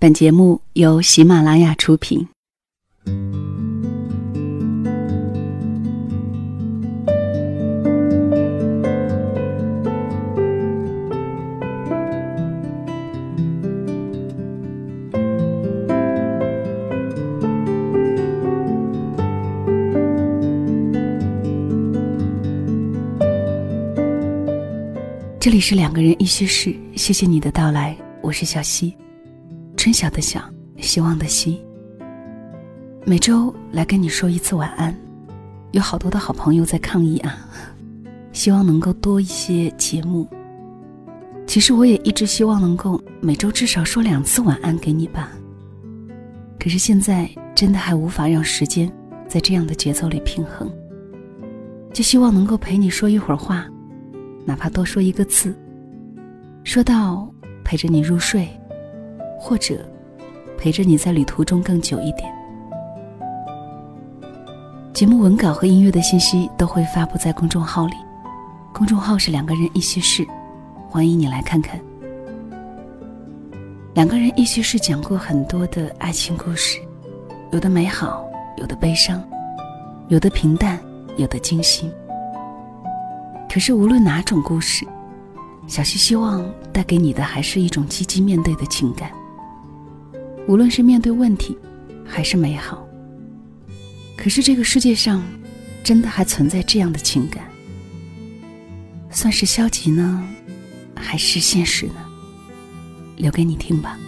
本节目由喜马拉雅出品。这里是两个人一些事，谢谢你的到来，我是小溪。春晓的晓，希望的希。每周来跟你说一次晚安，有好多的好朋友在抗议啊，希望能够多一些节目。其实我也一直希望能够每周至少说两次晚安给你吧。可是现在真的还无法让时间在这样的节奏里平衡，就希望能够陪你说一会儿话，哪怕多说一个字，说到陪着你入睡。或者陪着你在旅途中更久一点。节目文稿和音乐的信息都会发布在公众号里，公众号是两个人一些事，欢迎你来看看。两个人一些事讲过很多的爱情故事，有的美好，有的悲伤，有的平淡，有的惊心。可是无论哪种故事，小溪希望带给你的还是一种积极面对的情感。无论是面对问题，还是美好。可是这个世界上，真的还存在这样的情感，算是消极呢，还是现实呢？留给你听吧。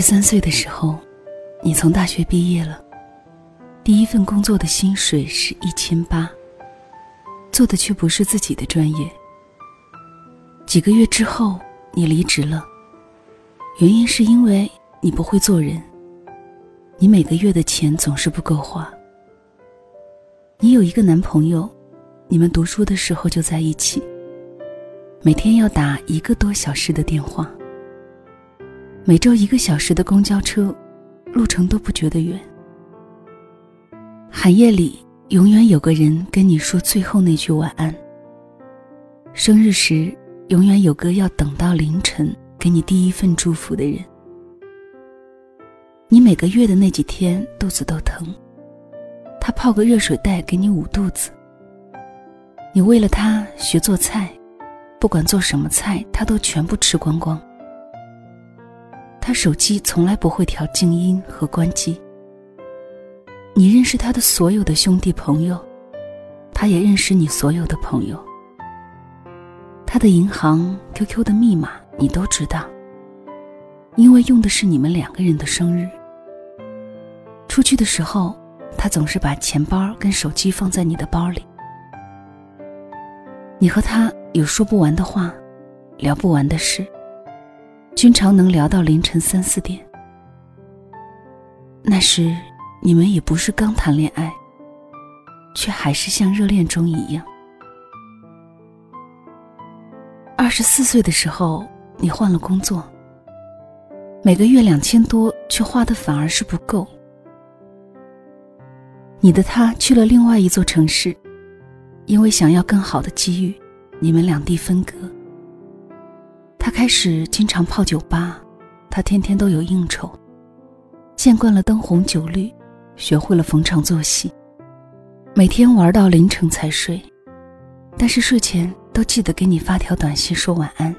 十三岁的时候，你从大学毕业了，第一份工作的薪水是一千八，做的却不是自己的专业。几个月之后，你离职了，原因是因为你不会做人，你每个月的钱总是不够花。你有一个男朋友，你们读书的时候就在一起，每天要打一个多小时的电话。每周一个小时的公交车，路程都不觉得远。寒夜里，永远有个人跟你说最后那句晚安。生日时，永远有个要等到凌晨给你第一份祝福的人。你每个月的那几天肚子都疼，他泡个热水袋给你捂肚子。你为了他学做菜，不管做什么菜，他都全部吃光光。他手机从来不会调静音和关机。你认识他的所有的兄弟朋友，他也认识你所有的朋友。他的银行、QQ 的密码你都知道，因为用的是你们两个人的生日。出去的时候，他总是把钱包跟手机放在你的包里。你和他有说不完的话，聊不完的事。经常能聊到凌晨三四点。那时，你们也不是刚谈恋爱，却还是像热恋中一样。二十四岁的时候，你换了工作，每个月两千多，却花的反而是不够。你的他去了另外一座城市，因为想要更好的机遇，你们两地分隔。他开始经常泡酒吧，他天天都有应酬，见惯了灯红酒绿，学会了逢场作戏，每天玩到凌晨才睡，但是睡前都记得给你发条短信说晚安。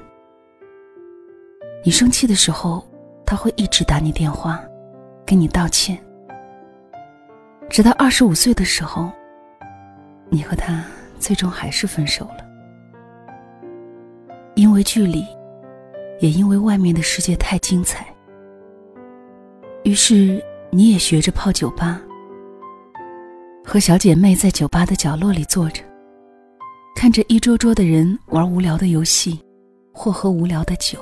你生气的时候，他会一直打你电话，跟你道歉。直到二十五岁的时候，你和他最终还是分手了，因为距离。也因为外面的世界太精彩，于是你也学着泡酒吧，和小姐妹在酒吧的角落里坐着，看着一桌桌的人玩无聊的游戏，或喝无聊的酒。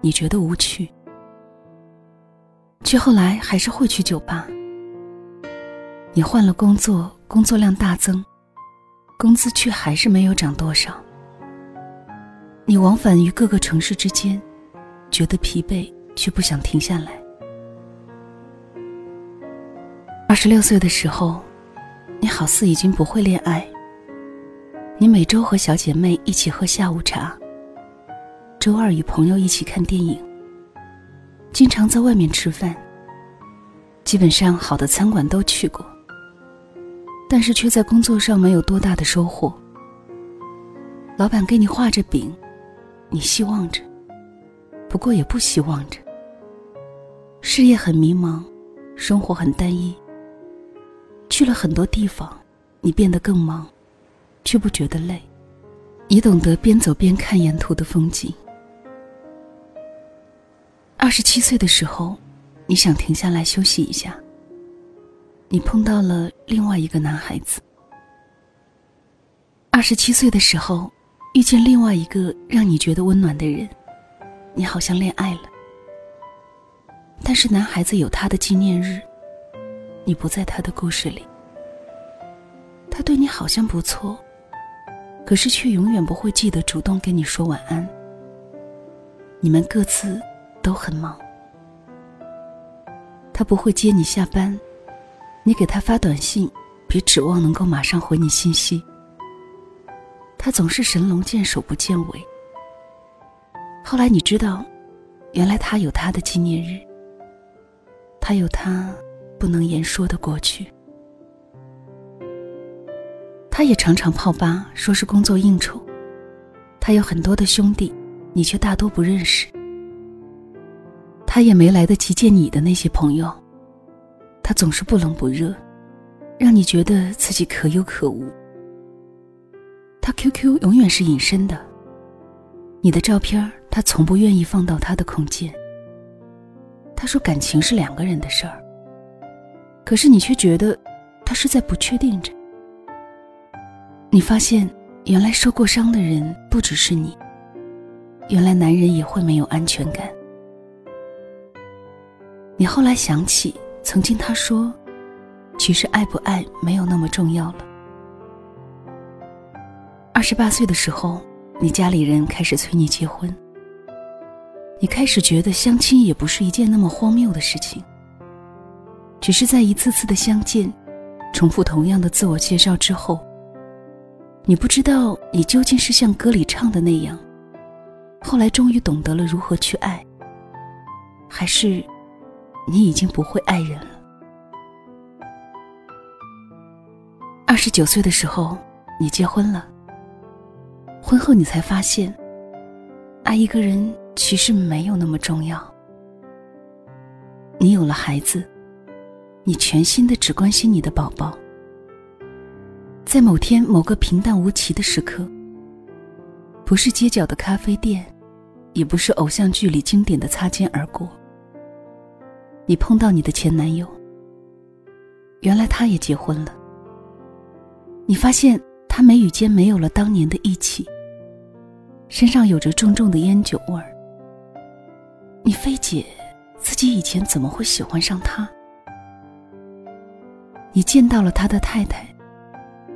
你觉得无趣，却后来还是会去酒吧。你换了工作，工作量大增，工资却还是没有涨多少。你往返于各个城市之间，觉得疲惫却不想停下来。二十六岁的时候，你好似已经不会恋爱。你每周和小姐妹一起喝下午茶，周二与朋友一起看电影，经常在外面吃饭。基本上好的餐馆都去过，但是却在工作上没有多大的收获。老板给你画着饼，你希望着，不过也不希望着。事业很迷茫，生活很单一。去了很多地方，你变得更忙，却不觉得累。你懂得边走边看沿途的风景。二十七岁的时候，你想停下来休息一下。你碰到了另外一个男孩子。二十七岁的时候，遇见另外一个让你觉得温暖的人，你好像恋爱了。但是男孩子有他的纪念日。你不在他的故事里，他对你好像不错，可是却永远不会记得主动跟你说晚安。你们各自都很忙，他不会接你下班，你给他发短信，别指望能够马上回你信息。他总是神龙见首不见尾。后来你知道，原来他有他的纪念日，他有他。不能言说的过去。他也常常泡吧，说是工作应酬。他有很多的兄弟，你却大多不认识。他也没来得及见你的那些朋友。他总是不冷不热，让你觉得自己可有可无。他 QQ 永远是隐身的，你的照片他从不愿意放到他的空间。他说感情是两个人的事儿。可是你却觉得，他是在不确定着。你发现，原来受过伤的人不只是你。原来男人也会没有安全感。你后来想起，曾经他说，其实爱不爱没有那么重要了。二十八岁的时候，你家里人开始催你结婚。你开始觉得相亲也不是一件那么荒谬的事情。只是在一次次的相见，重复同样的自我介绍之后，你不知道你究竟是像歌里唱的那样，后来终于懂得了如何去爱，还是你已经不会爱人了。二十九岁的时候，你结婚了。婚后你才发现，爱一个人其实没有那么重要。你有了孩子。你全心的只关心你的宝宝，在某天某个平淡无奇的时刻，不是街角的咖啡店，也不是偶像剧里经典的擦肩而过，你碰到你的前男友，原来他也结婚了。你发现他眉宇间没有了当年的义气，身上有着重重的烟酒味儿。你费解自己以前怎么会喜欢上他。你见到了他的太太，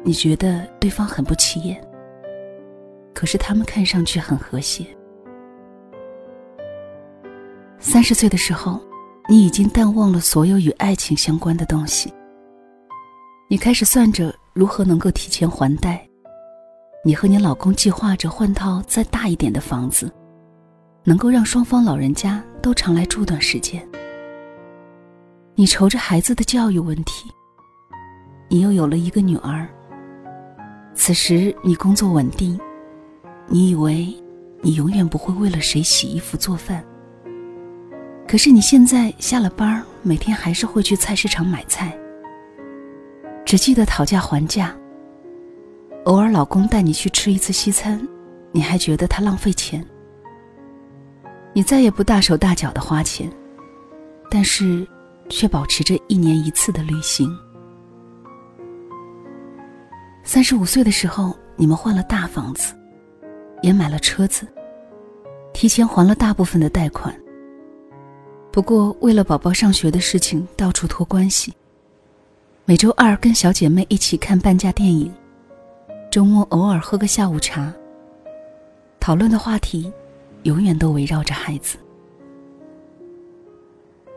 你觉得对方很不起眼，可是他们看上去很和谐。三十岁的时候，你已经淡忘了所有与爱情相关的东西。你开始算着如何能够提前还贷，你和你老公计划着换套再大一点的房子，能够让双方老人家都常来住段时间。你愁着孩子的教育问题。你又有了一个女儿。此时你工作稳定，你以为你永远不会为了谁洗衣服做饭。可是你现在下了班每天还是会去菜市场买菜，只记得讨价还价。偶尔老公带你去吃一次西餐，你还觉得他浪费钱。你再也不大手大脚的花钱，但是却保持着一年一次的旅行。三十五岁的时候，你们换了大房子，也买了车子，提前还了大部分的贷款。不过，为了宝宝上学的事情，到处托关系。每周二跟小姐妹一起看半价电影，周末偶尔喝个下午茶。讨论的话题永远都围绕着孩子。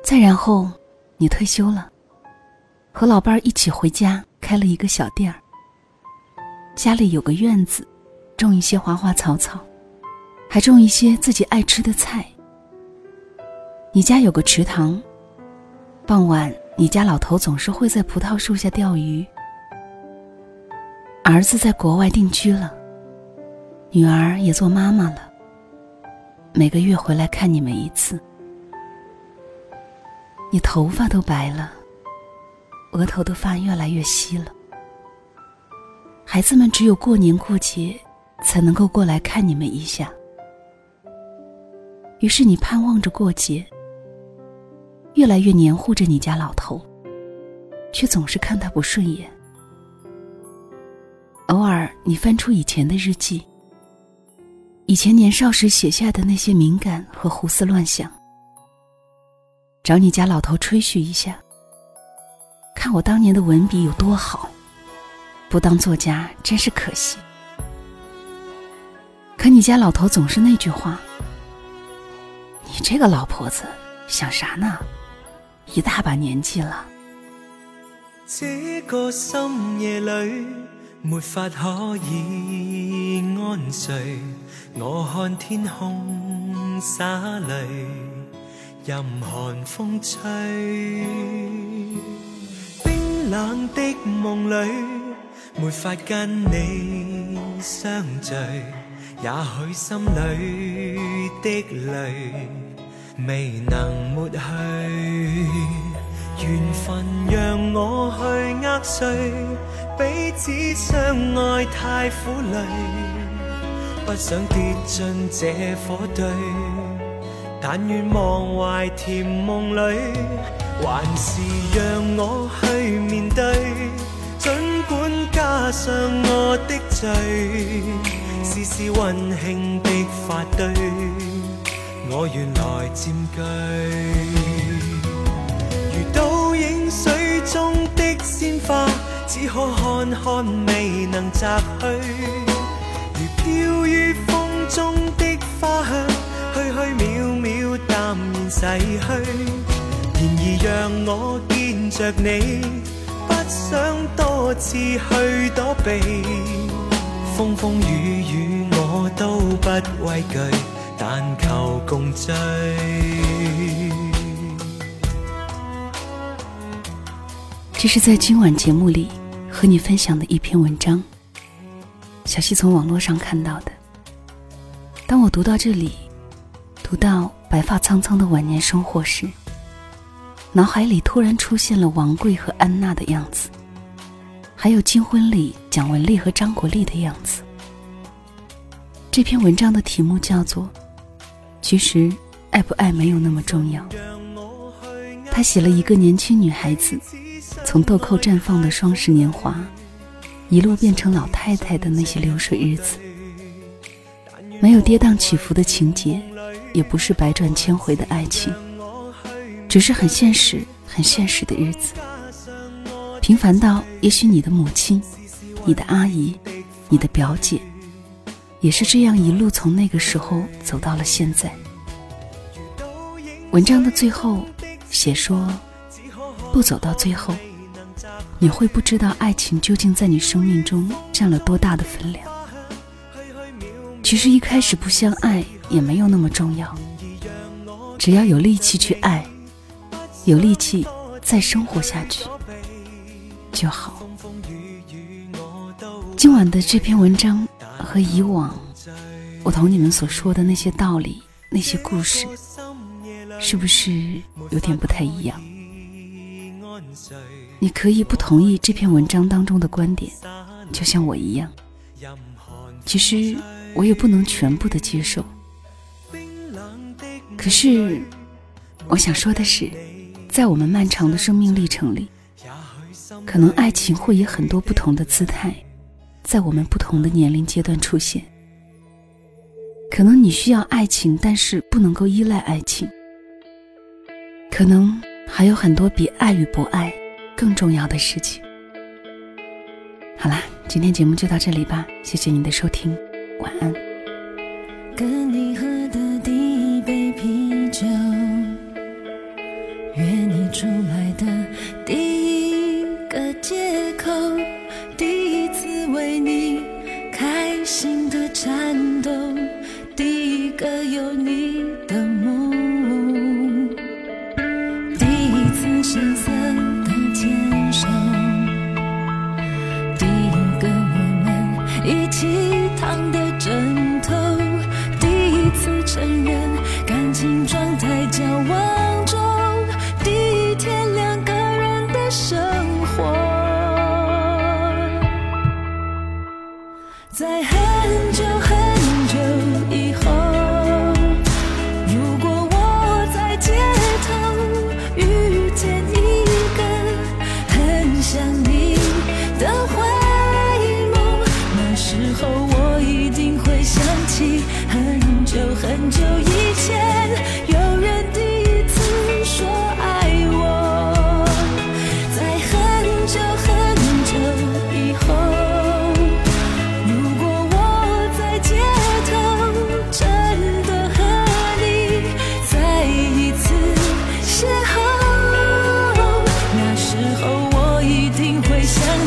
再然后，你退休了，和老伴儿一起回家开了一个小店儿。家里有个院子，种一些花花草草，还种一些自己爱吃的菜。你家有个池塘，傍晚你家老头总是会在葡萄树下钓鱼。儿子在国外定居了，女儿也做妈妈了。每个月回来看你们一次。你头发都白了，额头的发越来越稀了。孩子们只有过年过节才能够过来看你们一下。于是你盼望着过节，越来越黏糊着你家老头，却总是看他不顺眼。偶尔你翻出以前的日记，以前年少时写下的那些敏感和胡思乱想，找你家老头吹嘘一下，看我当年的文笔有多好。不当作家真是可惜。可你家老头总是那句话：“你这个老婆子想啥呢？一大把年纪了。”这个深夜里没法可以安睡，我看天空洒泪，任寒风吹，冰冷的梦里。没法跟你相聚，也许心里的泪未能抹去。缘分让我去呃碎，彼此相爱太苦累，不想跌进这火堆。但愿忘怀甜梦里，还是让我去面对。尽管加上我的罪，丝丝温馨的发堆，我愿来占据。如倒影水中的鲜花，只可看看未能摘去。如飘于风中的花香，虚虚渺渺淡然逝去。然而让我见着你。不想多次去躲避，风风雨雨我都不畏惧，但求共。这是在今晚节目里和你分享的一篇文章，小溪从网络上看到的。当我读到这里，读到白发苍苍的晚年生活时。脑海里突然出现了王贵和安娜的样子，还有金婚里蒋雯丽和张国立的样子。这篇文章的题目叫做《其实爱不爱没有那么重要》。他写了一个年轻女孩子从豆蔻绽放的双十年华，一路变成老太太的那些流水日子，没有跌宕起伏的情节，也不是百转千回的爱情。只是很现实、很现实的日子，平凡到也许你的母亲、你的阿姨、你的表姐，也是这样一路从那个时候走到了现在。文章的最后写说，不走到最后，你会不知道爱情究竟在你生命中占了多大的分量。其实一开始不相爱也没有那么重要，只要有力气去爱。有力气再生活下去就好。今晚的这篇文章和以往我同你们所说的那些道理、那些故事，是不是有点不太一样？你可以不同意这篇文章当中的观点，就像我一样。其实我也不能全部的接受。可是我想说的是。在我们漫长的生命历程里，可能爱情会以很多不同的姿态，在我们不同的年龄阶段出现。可能你需要爱情但是不能够依赖爱情。可能还有很多比爱与不爱更重要的事情。好啦今天节目就到这里吧谢谢你的收听晚安。跟你和心的颤抖。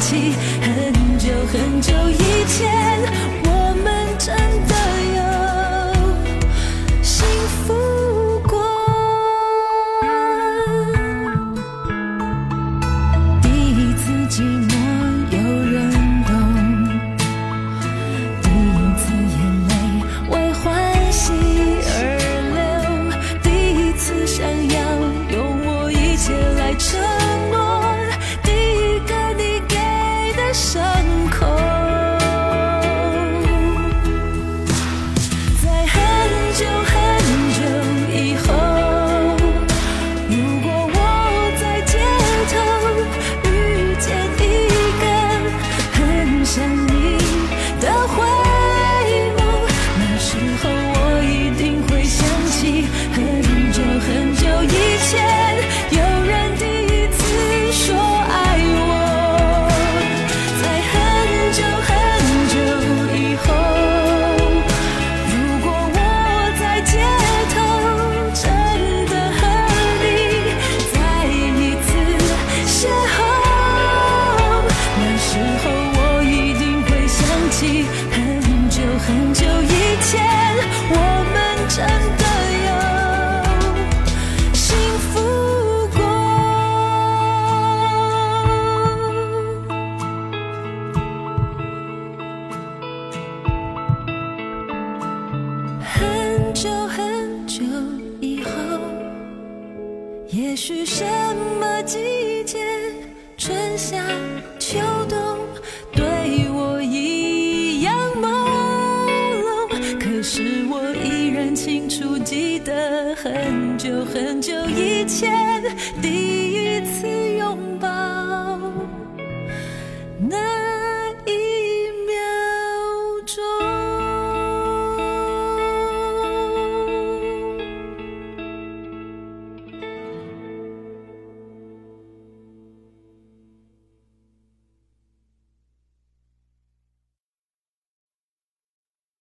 起很久很久以前很久以前